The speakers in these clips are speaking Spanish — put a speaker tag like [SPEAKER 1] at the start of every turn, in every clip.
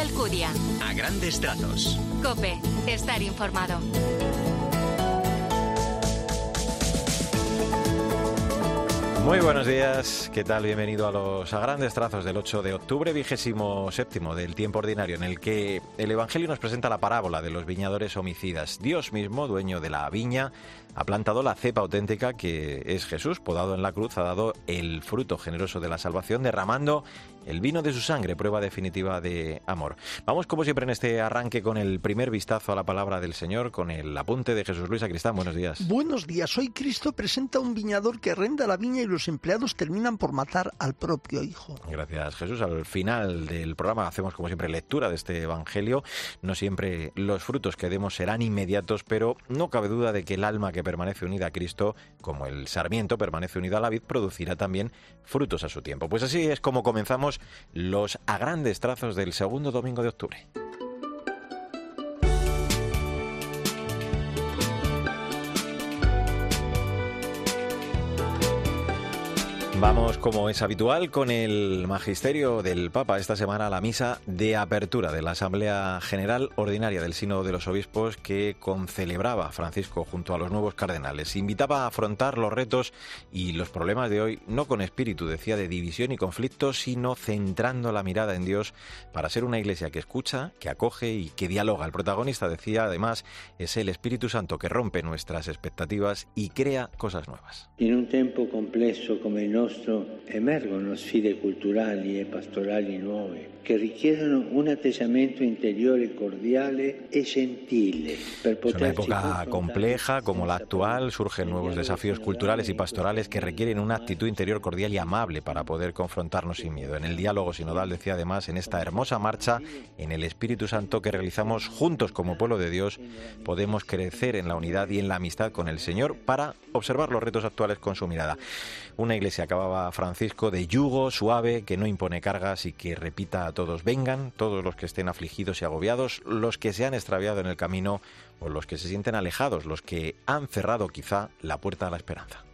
[SPEAKER 1] Alcudia.
[SPEAKER 2] A grandes trazos.
[SPEAKER 1] Cope, estar informado.
[SPEAKER 3] Muy buenos días, ¿qué tal? Bienvenido a los a grandes trazos del 8 de octubre, vigésimo séptimo del tiempo ordinario, en el que el Evangelio nos presenta la parábola de los viñadores homicidas. Dios mismo, dueño de la viña, ha plantado la cepa auténtica que es Jesús, podado en la cruz, ha dado el fruto generoso de la salvación, derramando el vino de su sangre, prueba definitiva de amor. Vamos como siempre en este arranque con el primer vistazo a la palabra del Señor, con el apunte de Jesús Luis Acristán. Buenos días.
[SPEAKER 4] Buenos días. Hoy Cristo presenta un viñador que renda la viña y los empleados terminan por matar al propio hijo.
[SPEAKER 3] Gracias Jesús. Al final del programa hacemos como siempre lectura de este Evangelio. No siempre los frutos que demos serán inmediatos, pero no cabe duda de que el alma que permanece unida a Cristo, como el sarmiento permanece unido a la vid, producirá también frutos a su tiempo. Pues así es como comenzamos los a grandes trazos del segundo domingo de octubre. Vamos, como es habitual, con el magisterio del Papa. Esta semana la misa de apertura de la Asamblea General Ordinaria del Sínodo de los Obispos que concelebraba Francisco junto a los nuevos cardenales. Invitaba a afrontar los retos y los problemas de hoy no con espíritu, decía, de división y conflicto, sino centrando la mirada en Dios para ser una iglesia que escucha, que acoge y que dialoga. El protagonista, decía, además, es el Espíritu Santo que rompe nuestras expectativas y crea cosas nuevas.
[SPEAKER 5] En un tiempo complejo como el nuestro, nostro emergono sfide culturali e pastorali nuove che richiedono un atteggiamento interiore cordiale e gentile
[SPEAKER 3] per poter. una época compleja como la actual surgen nuevos desafíos culturales y pastorales que requieren una actitud interior cordial y amable para poder confrontarnos sin miedo. En el diálogo sinodal decía además en esta hermosa marcha en el Espíritu Santo que realizamos juntos como pueblo de Dios podemos crecer en la unidad y en la amistad con el Señor para observar los retos actuales con su mirada. Una iglesia Francisco, de yugo suave que no impone cargas y que repita a todos, vengan todos los que estén afligidos y agobiados, los que se han extraviado en el camino o los que se sienten alejados, los que han cerrado quizá la puerta a la esperanza.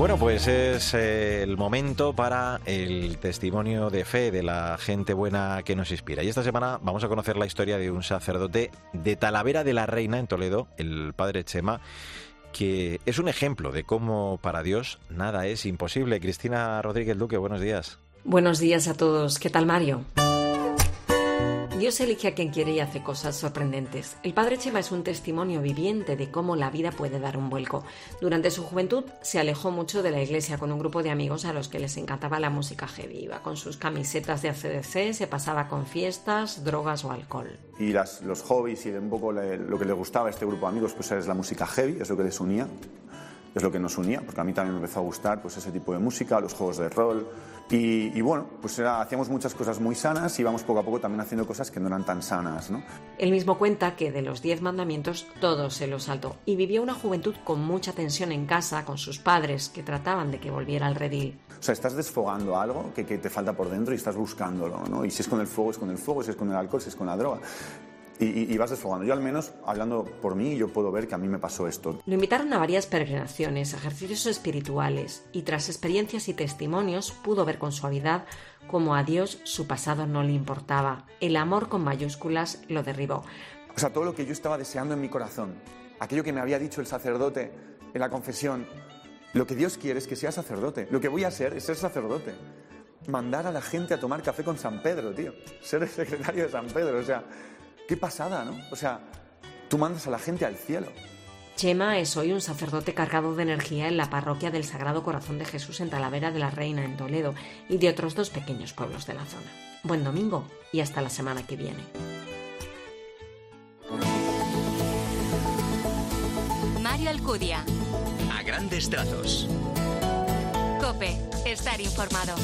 [SPEAKER 3] Bueno, pues es eh, el momento para el testimonio de fe de la gente buena que nos inspira. Y esta semana vamos a conocer la historia de un sacerdote de Talavera de la Reina en Toledo, el padre Chema, que es un ejemplo de cómo para Dios nada es imposible. Cristina Rodríguez Duque, buenos días.
[SPEAKER 6] Buenos días a todos. ¿Qué tal, Mario? Dios elige a quien quiere y hace cosas sorprendentes. El padre Chema es un testimonio viviente de cómo la vida puede dar un vuelco. Durante su juventud se alejó mucho de la iglesia con un grupo de amigos a los que les encantaba la música heavy. Iba con sus camisetas de ACDC, se pasaba con fiestas, drogas o alcohol.
[SPEAKER 7] Y los hobbies y un poco lo que le gustaba a este grupo de amigos pues es la música heavy, es lo que les unía es lo que nos unía, porque a mí también me empezó a gustar pues, ese tipo de música, los juegos de rol. Y, bueno, pues hacíamos muchas cosas muy sanas y íbamos poco a poco también haciendo cosas que no eran tan sanas. ¿no?
[SPEAKER 6] Él mismo cuenta que de los diez mandamientos todos se los saltó y vivió una juventud con mucha tensión en casa con sus padres que trataban de que volviera al redil.
[SPEAKER 7] O sea, estás desfogando algo que, que te falta por dentro y estás buscándolo. ¿no? Y si es con el fuego, es con el fuego, si es con el alcohol, si es con la droga y, vas desfogando. Yo al menos, hablando por mí, yo puedo ver que a mí me pasó esto.
[SPEAKER 6] Lo invitaron a varias peregrinaciones, ejercicios espirituales y tras experiencias y testimonios pudo ver con suavidad cómo a Dios su pasado no le importaba. El amor con mayúsculas lo derribó.
[SPEAKER 7] O sea, todo lo que yo estaba deseando en mi corazón, aquello que me había dicho el sacerdote en la confesión, lo que Dios quiere es que sea sacerdote. Lo que voy a ser es ser sacerdote. Mandar a la gente a tomar café con San Pedro, tío. Ser el secretario de San Pedro, o sea, Qué pasada, ¿no? O sea, tú mandas a la gente al cielo.
[SPEAKER 6] Chema es hoy un sacerdote cargado de energía en la parroquia del Sagrado Corazón de Jesús en Talavera de la Reina, en Toledo, y de otros dos pequeños pueblos de la zona. Buen domingo y hasta la semana que viene.
[SPEAKER 1] Mario Alcudia.
[SPEAKER 2] A grandes trazos.
[SPEAKER 1] Cope, estar informado.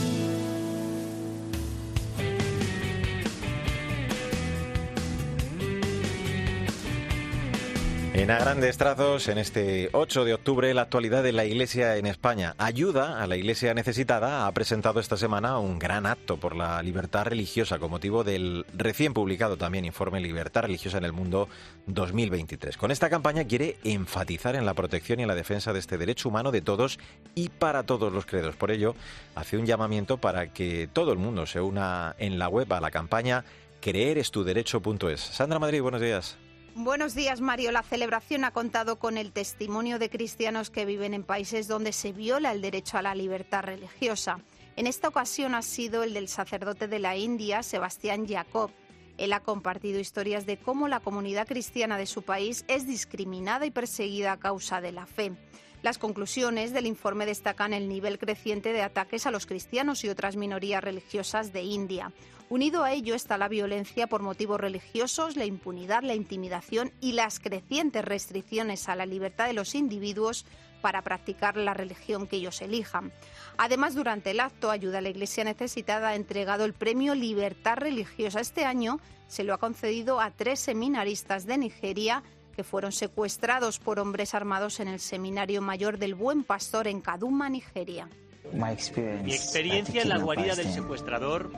[SPEAKER 3] En a grandes trazos, en este 8 de octubre, la actualidad de la Iglesia en España. Ayuda a la Iglesia necesitada ha presentado esta semana un gran acto por la libertad religiosa con motivo del recién publicado también informe Libertad Religiosa en el Mundo 2023. Con esta campaña quiere enfatizar en la protección y en la defensa de este derecho humano de todos y para todos los credos. Por ello, hace un llamamiento para que todo el mundo se una en la web a la campaña creerestuderecho.es. Sandra Madrid, buenos días.
[SPEAKER 8] Buenos días, Mario. La celebración ha contado con el testimonio de cristianos que viven en países donde se viola el derecho a la libertad religiosa. En esta ocasión ha sido el del sacerdote de la India, Sebastián Jacob. Él ha compartido historias de cómo la comunidad cristiana de su país es discriminada y perseguida a causa de la fe. Las conclusiones del informe destacan el nivel creciente de ataques a los cristianos y otras minorías religiosas de India. Unido a ello está la violencia por motivos religiosos, la impunidad, la intimidación y las crecientes restricciones a la libertad de los individuos para practicar la religión que ellos elijan. Además, durante el acto Ayuda a la Iglesia Necesitada ha entregado el premio Libertad Religiosa. Este año se lo ha concedido a tres seminaristas de Nigeria que fueron secuestrados por hombres armados en el Seminario Mayor del Buen Pastor en Kaduma, Nigeria.
[SPEAKER 9] Mi experiencia en la guarida del secuestrador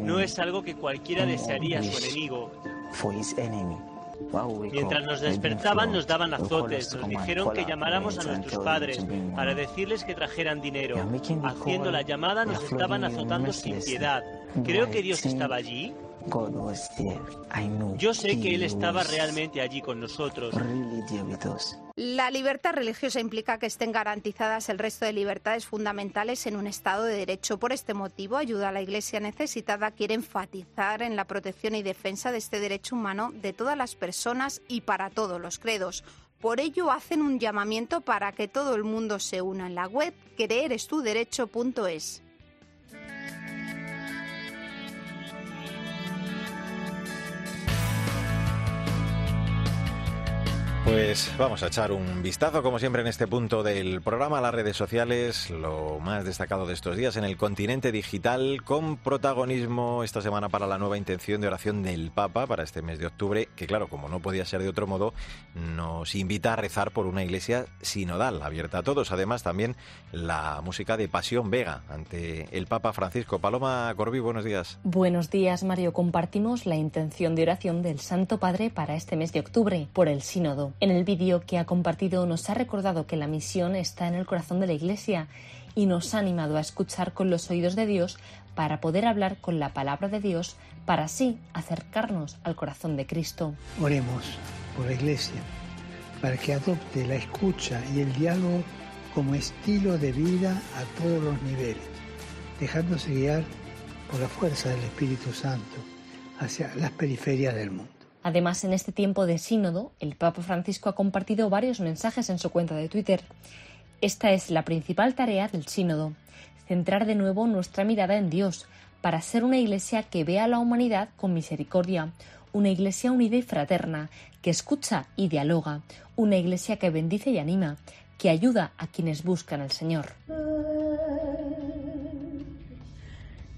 [SPEAKER 9] no es algo que cualquiera desearía a su enemigo. Mientras nos despertaban nos daban azotes, nos dijeron que llamáramos a nuestros padres para decirles que trajeran dinero. Haciendo la llamada nos estaban azotando sin piedad. Creo que Dios estaba allí yo sé que Él estaba realmente allí con nosotros.
[SPEAKER 8] La libertad religiosa implica que estén garantizadas el resto de libertades fundamentales en un Estado de Derecho. Por este motivo, Ayuda a la Iglesia Necesitada quiere enfatizar en la protección y defensa de este derecho humano de todas las personas y para todos los credos. Por ello, hacen un llamamiento para que todo el mundo se una en la web creerestuderecho.es.
[SPEAKER 3] Pues vamos a echar un vistazo, como siempre, en este punto del programa a las redes sociales, lo más destacado de estos días en el continente digital, con protagonismo esta semana para la nueva intención de oración del Papa para este mes de octubre, que claro, como no podía ser de otro modo, nos invita a rezar por una iglesia sinodal, abierta a todos. Además, también la música de Pasión Vega ante el Papa Francisco. Paloma Corbí, buenos días.
[SPEAKER 10] Buenos días, Mario. Compartimos la intención de oración del Santo Padre para este mes de octubre, por el sínodo. En el vídeo que ha compartido nos ha recordado que la misión está en el corazón de la Iglesia y nos ha animado a escuchar con los oídos de Dios para poder hablar con la palabra de Dios para así acercarnos al corazón de Cristo.
[SPEAKER 5] Oremos por la Iglesia para que adopte la escucha y el diálogo como estilo de vida a todos los niveles, dejándose guiar por la fuerza del Espíritu Santo hacia las periferias del mundo.
[SPEAKER 10] Además, en este tiempo de sínodo, el Papa Francisco ha compartido varios mensajes en su cuenta de Twitter. Esta es la principal tarea del sínodo, centrar de nuevo nuestra mirada en Dios, para ser una iglesia que vea a la humanidad con misericordia, una iglesia unida y fraterna, que escucha y dialoga, una iglesia que bendice y anima, que ayuda a quienes buscan al Señor.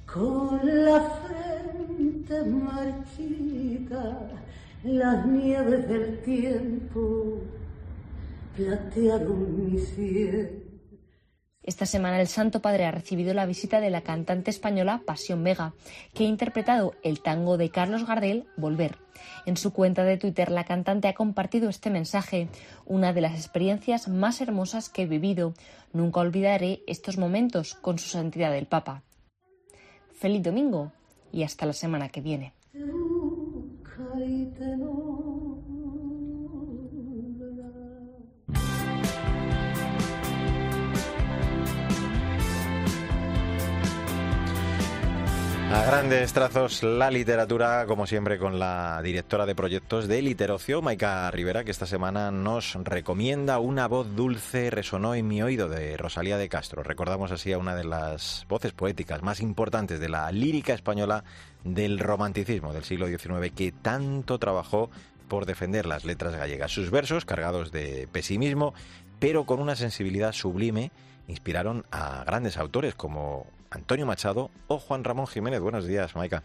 [SPEAKER 11] Con la frente marchita las nieves del tiempo platearon mi cielo.
[SPEAKER 10] Esta semana el Santo Padre ha recibido la visita de la cantante española Pasión Vega, que ha interpretado el tango de Carlos Gardel, Volver. En su cuenta de Twitter la cantante ha compartido este mensaje, una de las experiencias más hermosas que he vivido. Nunca olvidaré estos momentos con su santidad el Papa. Feliz domingo y hasta la semana que viene.
[SPEAKER 3] Grandes trazos la literatura, como siempre, con la directora de proyectos de Literocio, Maika Rivera, que esta semana nos recomienda Una voz dulce resonó en mi oído de Rosalía de Castro. Recordamos así a una de las voces poéticas más importantes de la lírica española del romanticismo del siglo XIX, que tanto trabajó por defender las letras gallegas. Sus versos, cargados de pesimismo, pero con una sensibilidad sublime, inspiraron a grandes autores como Antonio Machado o Juan Ramón Jiménez. Buenos días, Maica.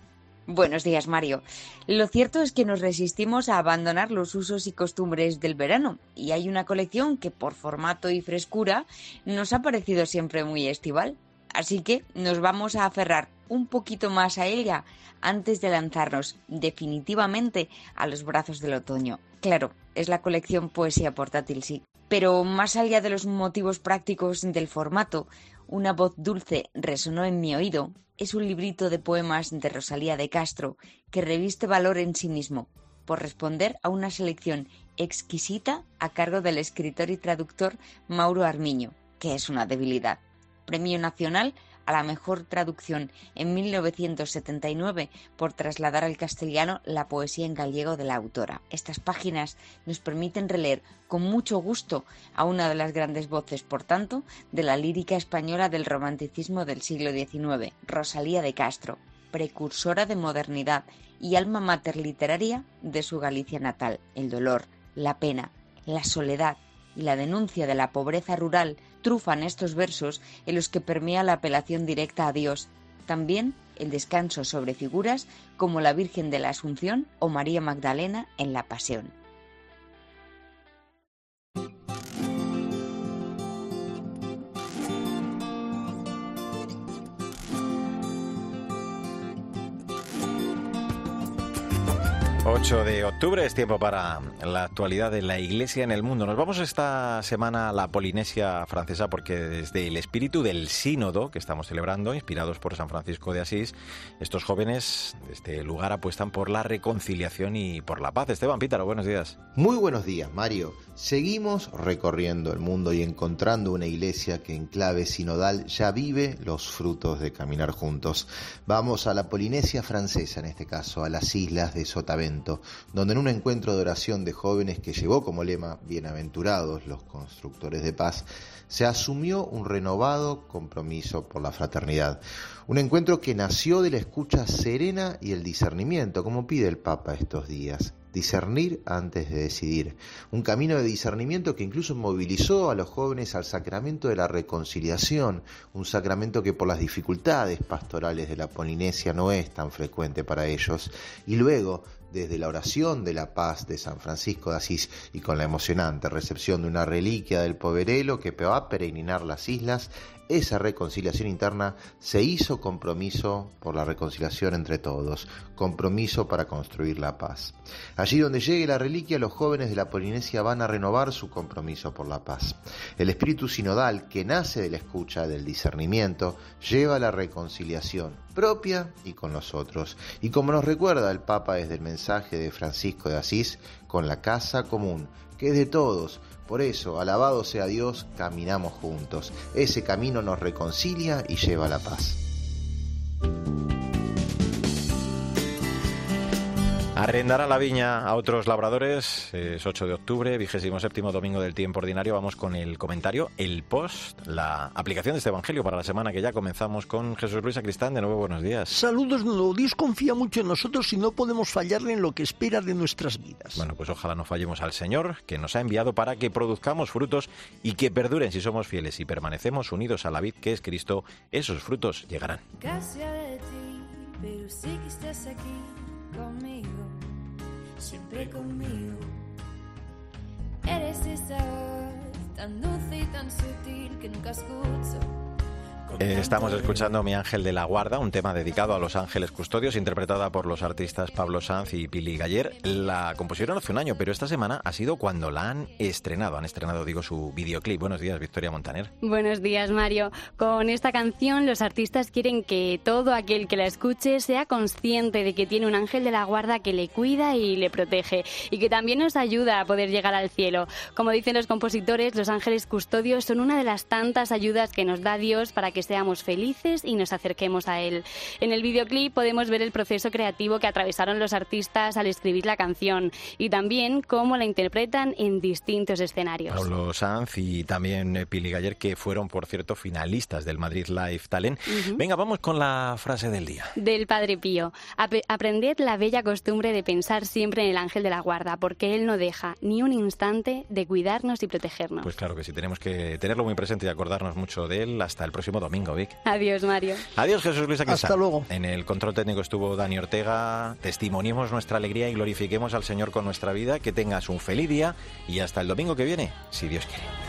[SPEAKER 12] Buenos días, Mario. Lo cierto es que nos resistimos a abandonar los usos y costumbres del verano, y hay una colección que por formato y frescura nos ha parecido siempre muy estival. Así que nos vamos a aferrar un poquito más a ella antes de lanzarnos definitivamente a los brazos del otoño. Claro, es la colección Poesía Portátil, sí. Pero más allá de los motivos prácticos del formato, una voz dulce resonó en mi oído es un librito de poemas de Rosalía de Castro que reviste valor en sí mismo por responder a una selección exquisita a cargo del escritor y traductor Mauro Armiño, que es una debilidad. Premio Nacional a la mejor traducción en 1979 por trasladar al castellano la poesía en gallego de la autora. Estas páginas nos permiten releer con mucho gusto a una de las grandes voces, por tanto, de la lírica española del romanticismo del siglo XIX, Rosalía de Castro, precursora de modernidad y alma mater literaria de su Galicia natal. El dolor, la pena, la soledad y la denuncia de la pobreza rural trufan estos versos en los que permea la apelación directa a Dios, también el descanso sobre figuras como la Virgen de la Asunción o María Magdalena en la Pasión.
[SPEAKER 3] 8 de octubre es tiempo para la actualidad de la Iglesia en el mundo. Nos vamos esta semana a la Polinesia francesa porque desde el espíritu del sínodo que estamos celebrando, inspirados por San Francisco de Asís, estos jóvenes de este lugar apuestan por la reconciliación y por la paz. Esteban Pítaro, buenos días.
[SPEAKER 13] Muy buenos días, Mario. Seguimos recorriendo el mundo y encontrando una iglesia que en clave sinodal ya vive los frutos de caminar juntos. Vamos a la Polinesia francesa, en este caso, a las islas de Sotavento, donde en un encuentro de oración de jóvenes que llevó como lema Bienaventurados los constructores de paz, se asumió un renovado compromiso por la fraternidad. Un encuentro que nació de la escucha serena y el discernimiento, como pide el Papa estos días discernir antes de decidir. Un camino de discernimiento que incluso movilizó a los jóvenes al sacramento de la reconciliación, un sacramento que por las dificultades pastorales de la Polinesia no es tan frecuente para ellos. Y luego, desde la oración de la paz de San Francisco de Asís y con la emocionante recepción de una reliquia del poverelo que va a peregrinar las islas, esa reconciliación interna se hizo compromiso por la reconciliación entre todos, compromiso para construir la paz. Allí donde llegue la reliquia, los jóvenes de la Polinesia van a renovar su compromiso por la paz. El espíritu sinodal que nace de la escucha, del discernimiento, lleva la reconciliación propia y con los otros. Y como nos recuerda el Papa desde el mensaje de Francisco de Asís, con la casa común, que es de todos, por eso, alabado sea Dios, caminamos juntos. Ese camino nos reconcilia y lleva a la paz.
[SPEAKER 3] Arrendará la viña a otros labradores. Es 8 de octubre, vigésimo séptimo domingo del tiempo ordinario. Vamos con el comentario, el post, la aplicación de este evangelio para la semana que ya comenzamos con Jesús Luis Cristán. De nuevo, buenos días.
[SPEAKER 4] Saludos, no. Dios confía mucho en nosotros y no podemos fallarle en lo que espera de nuestras vidas.
[SPEAKER 3] Bueno, pues ojalá no fallemos al Señor, que nos ha enviado para que produzcamos frutos y que perduren si somos fieles y permanecemos unidos a la vid que es Cristo. Esos frutos llegarán. pero sí que estás aquí conmigo siempre conmigo. Eres esa voz tan dulce y tan sutil que nunca escucho estamos escuchando Mi Ángel de la Guarda, un tema dedicado a los ángeles custodios, interpretada por los artistas Pablo Sanz y Pili Galler. La compusieron hace un año, pero esta semana ha sido cuando la han estrenado. Han estrenado, digo, su videoclip. Buenos días, Victoria Montaner.
[SPEAKER 14] Buenos días, Mario. Con esta canción, los artistas quieren que todo aquel que la escuche sea consciente de que tiene un ángel de la guarda que le cuida y le protege, y que también nos ayuda a poder llegar al cielo. Como dicen los compositores, los ángeles custodios son una de las tantas ayudas que nos da Dios para que seamos felices y nos acerquemos a él. En el videoclip podemos ver el proceso creativo que atravesaron los artistas al escribir la canción y también cómo la interpretan en distintos escenarios.
[SPEAKER 3] Pablo Sanz y también Pili Galler, que fueron, por cierto, finalistas del Madrid Live Talent. Venga, vamos con la frase del día.
[SPEAKER 14] Del Padre Pío. aprended la bella costumbre de pensar siempre en el ángel de la guarda, porque él no deja ni un instante de cuidarnos y protegernos.
[SPEAKER 3] Pues claro que sí, tenemos que tenerlo muy presente y acordarnos mucho de él. Hasta el próximo domingo. Domingo, Vic.
[SPEAKER 14] Adiós, Mario.
[SPEAKER 3] Adiós, Jesús Luis.
[SPEAKER 4] Hasta luego.
[SPEAKER 3] En el control técnico estuvo Dani Ortega. Testimoniemos nuestra alegría y glorifiquemos al Señor con nuestra vida. Que tengas un feliz día y hasta el domingo que viene, si Dios quiere.